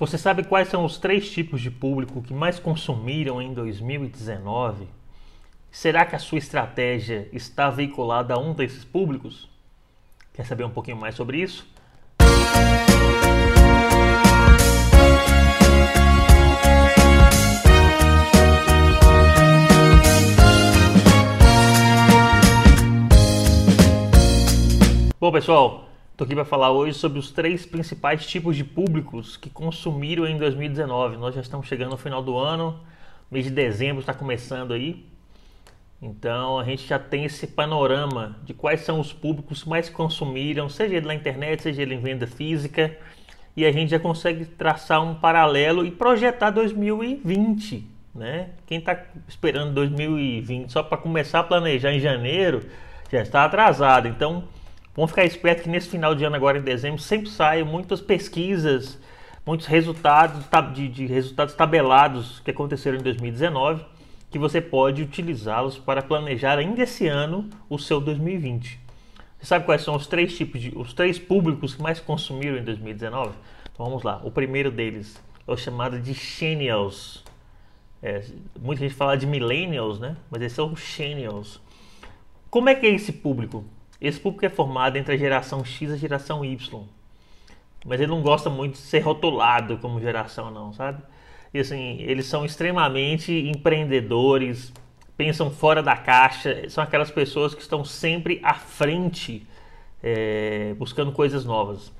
Você sabe quais são os três tipos de público que mais consumiram em 2019? Será que a sua estratégia está veiculada a um desses públicos? Quer saber um pouquinho mais sobre isso? Bom, pessoal, Estou aqui para falar hoje sobre os três principais tipos de públicos que consumiram em 2019. Nós já estamos chegando no final do ano, mês de dezembro está começando aí. Então a gente já tem esse panorama de quais são os públicos mais consumiram, seja ele na internet, seja ele em venda física, e a gente já consegue traçar um paralelo e projetar 2020. Né? Quem está esperando 2020 só para começar a planejar em janeiro já está atrasado. Então Vamos ficar esperto que nesse final de ano, agora em dezembro, sempre saem muitas pesquisas, muitos resultados de, de resultados tabelados que aconteceram em 2019, que você pode utilizá-los para planejar ainda esse ano o seu 2020. Você sabe quais são os três tipos de, os três públicos que mais consumiram em 2019? Então vamos lá. O primeiro deles é o chamado de Xennials. É, muita gente fala de Millennials, né? Mas esses são os Xennials. Como é que é esse público? Esse público é formado entre a geração X e a geração Y. Mas ele não gosta muito de ser rotulado como geração, não, sabe? E assim, eles são extremamente empreendedores, pensam fora da caixa, são aquelas pessoas que estão sempre à frente, é, buscando coisas novas.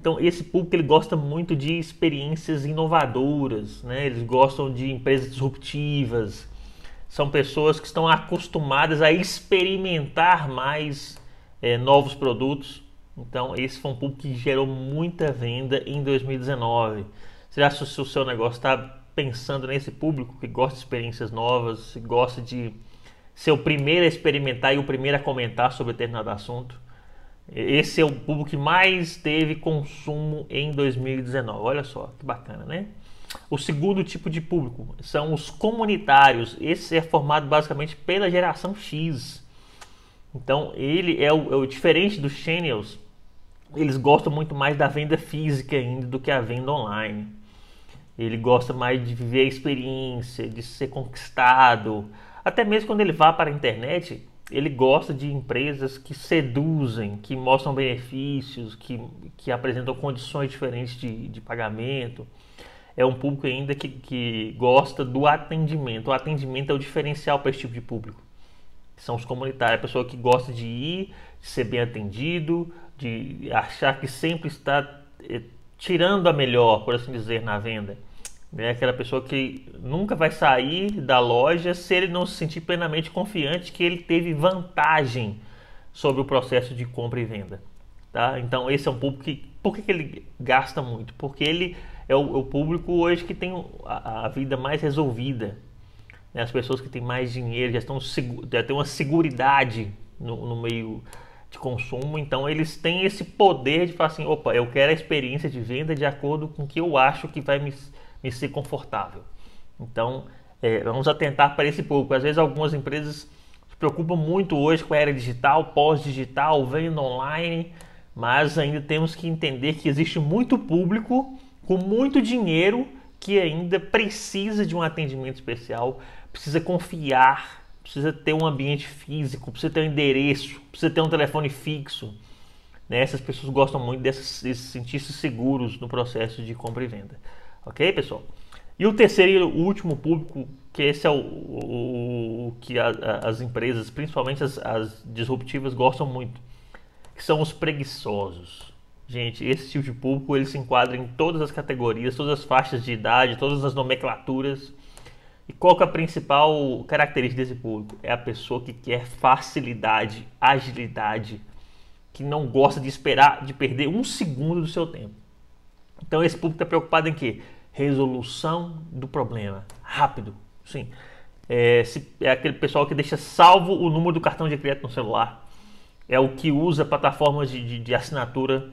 Então, esse público ele gosta muito de experiências inovadoras, né? eles gostam de empresas disruptivas, são pessoas que estão acostumadas a experimentar mais é, novos produtos. Então, esse foi um público que gerou muita venda em 2019. Você acha que o seu negócio está pensando nesse público que gosta de experiências novas, gosta de ser o primeiro a experimentar e o primeiro a comentar sobre determinado assunto? Esse é o público que mais teve consumo em 2019. Olha só que bacana, né? O segundo tipo de público são os comunitários. Esse é formado basicamente pela geração X. Então ele é o, é o diferente dos channels. Eles gostam muito mais da venda física ainda do que a venda online. Ele gosta mais de viver a experiência, de ser conquistado. Até mesmo quando ele vá para a internet, ele gosta de empresas que seduzem, que mostram benefícios, que, que apresentam condições diferentes de, de pagamento. É um público ainda que, que gosta do atendimento. O atendimento é o diferencial para esse tipo de público são os comunitários, a pessoa que gosta de ir, de ser bem atendido, de achar que sempre está eh, tirando a melhor, por assim dizer, na venda. É aquela pessoa que nunca vai sair da loja se ele não se sentir plenamente confiante que ele teve vantagem sobre o processo de compra e venda. Tá? Então esse é um público que. Por que, que ele gasta muito? Porque ele é o, é o público hoje que tem a, a vida mais resolvida né? As pessoas que têm mais dinheiro já, estão, já têm uma seguridade no, no meio de consumo, então eles têm esse poder de falar assim, opa, eu quero a experiência de venda de acordo com o que eu acho que vai me, me ser confortável. Então, é, vamos atentar para esse público. Às vezes algumas empresas se preocupam muito hoje com a era digital, pós-digital, venda online, mas ainda temos que entender que existe muito público com muito dinheiro que ainda precisa de um atendimento especial, precisa confiar, precisa ter um ambiente físico, precisa ter um endereço, precisa ter um telefone fixo. Né? Essas pessoas gostam muito dessas, de se sentir-se seguros no processo de compra e venda. Ok, pessoal? E o terceiro e último público, que esse é o, o, o que a, a, as empresas, principalmente as, as disruptivas, gostam muito, que são os preguiçosos. Gente, esse tipo de público ele se enquadra em todas as categorias, todas as faixas de idade, todas as nomenclaturas. E qual é a principal característica desse público? É a pessoa que quer facilidade, agilidade, que não gosta de esperar, de perder um segundo do seu tempo. Então esse público está preocupado em quê? Resolução do problema, rápido. Sim. É, se, é aquele pessoal que deixa salvo o número do cartão de crédito no celular. É o que usa plataformas de, de, de assinatura.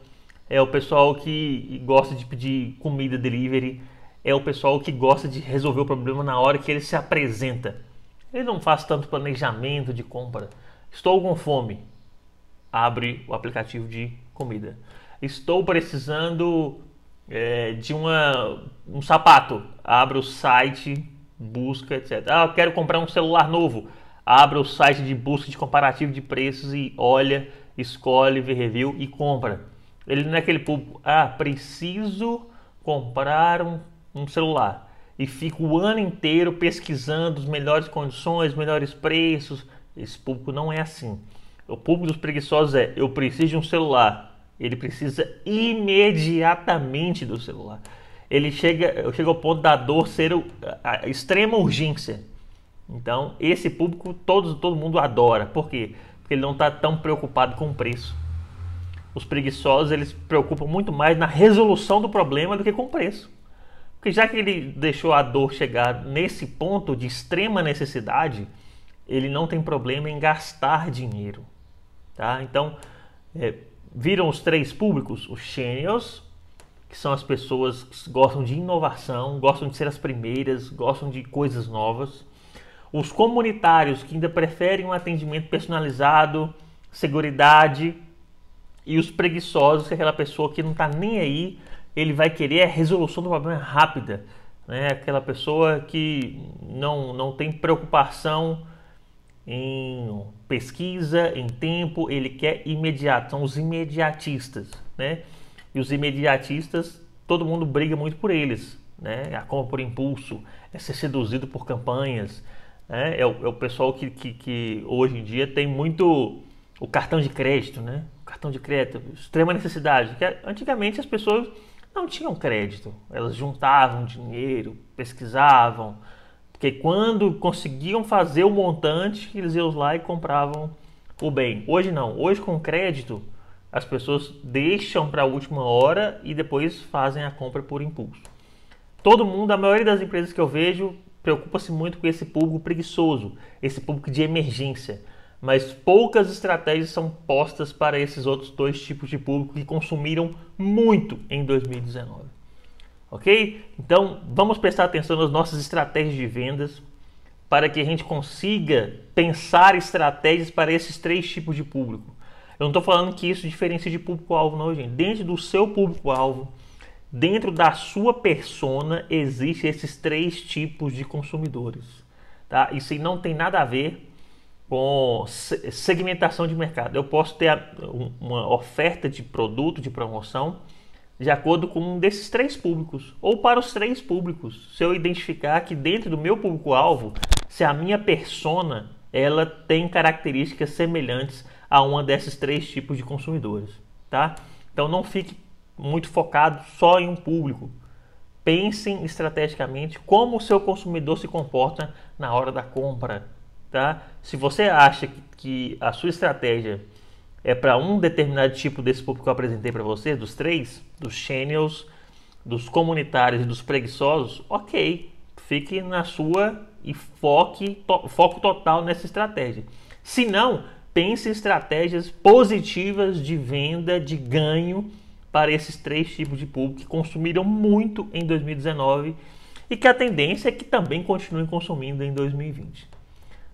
É o pessoal que gosta de pedir comida delivery é o pessoal que gosta de resolver o problema na hora que ele se apresenta. Ele não faz tanto planejamento de compra. Estou com fome. Abre o aplicativo de comida. Estou precisando é, de uma, um sapato. Abre o site, busca, etc. Ah, eu quero comprar um celular novo. Abre o site de busca de comparativo de preços e olha, escolhe, vê review e compra. Ele não é aquele público, ah, preciso comprar um, um celular. E fica o ano inteiro pesquisando as melhores condições, melhores preços. Esse público não é assim. O público dos preguiçosos é: eu preciso de um celular ele precisa imediatamente do celular. Ele chega, chega ao ponto da dor ser a extrema urgência. Então, esse público todo, todo mundo adora. Por quê? Porque ele não está tão preocupado com o preço. Os preguiçosos, eles preocupam muito mais na resolução do problema do que com o preço. Porque já que ele deixou a dor chegar nesse ponto de extrema necessidade, ele não tem problema em gastar dinheiro. Tá? Então, é, viram os três públicos? Os Xenials, que são as pessoas que gostam de inovação, gostam de ser as primeiras, gostam de coisas novas. Os comunitários, que ainda preferem um atendimento personalizado, seguridade. E os preguiçosos, que aquela pessoa que não está nem aí, ele vai querer a resolução do problema rápida. Né? Aquela pessoa que não, não tem preocupação em pesquisa, em tempo, ele quer imediato, são os imediatistas, né? E os imediatistas, todo mundo briga muito por eles, né? A compra por impulso, é ser seduzido por campanhas, né? É o, é o pessoal que, que, que, hoje em dia tem muito o cartão de crédito, né? Cartão de crédito, extrema necessidade. Que antigamente as pessoas não tinham crédito, elas juntavam dinheiro, pesquisavam, porque quando conseguiam fazer o montante, eles iam lá e compravam o bem. Hoje não. Hoje com crédito, as pessoas deixam para a última hora e depois fazem a compra por impulso. Todo mundo, a maioria das empresas que eu vejo, preocupa-se muito com esse público preguiçoso, esse público de emergência. Mas poucas estratégias são postas para esses outros dois tipos de público que consumiram muito em 2019 ok? Então vamos prestar atenção nas nossas estratégias de vendas para que a gente consiga pensar estratégias para esses três tipos de público. Eu não estou falando que isso diferencia de público-alvo, não, gente. Dentro do seu público-alvo, dentro da sua persona, existem esses três tipos de consumidores. Tá? Isso não tem nada a ver com segmentação de mercado. Eu posso ter uma oferta de produto, de promoção, de acordo com um desses três públicos, ou para os três públicos. Se eu identificar que dentro do meu público-alvo, se a minha persona ela tem características semelhantes a uma desses três tipos de consumidores, tá? Então não fique muito focado só em um público. Pensem estrategicamente como o seu consumidor se comporta na hora da compra, tá? Se você acha que a sua estratégia é para um determinado tipo desse público que eu apresentei para você, dos três, dos channels, dos comunitários e dos preguiçosos, ok, fique na sua e foque, to, foco total nessa estratégia. Se não, pense em estratégias positivas de venda, de ganho para esses três tipos de público que consumiram muito em 2019 e que a tendência é que também continuem consumindo em 2020.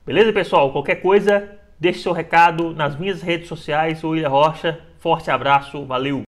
Beleza, pessoal? Qualquer coisa, Deixe seu recado nas minhas redes sociais, William Rocha. Forte abraço, valeu!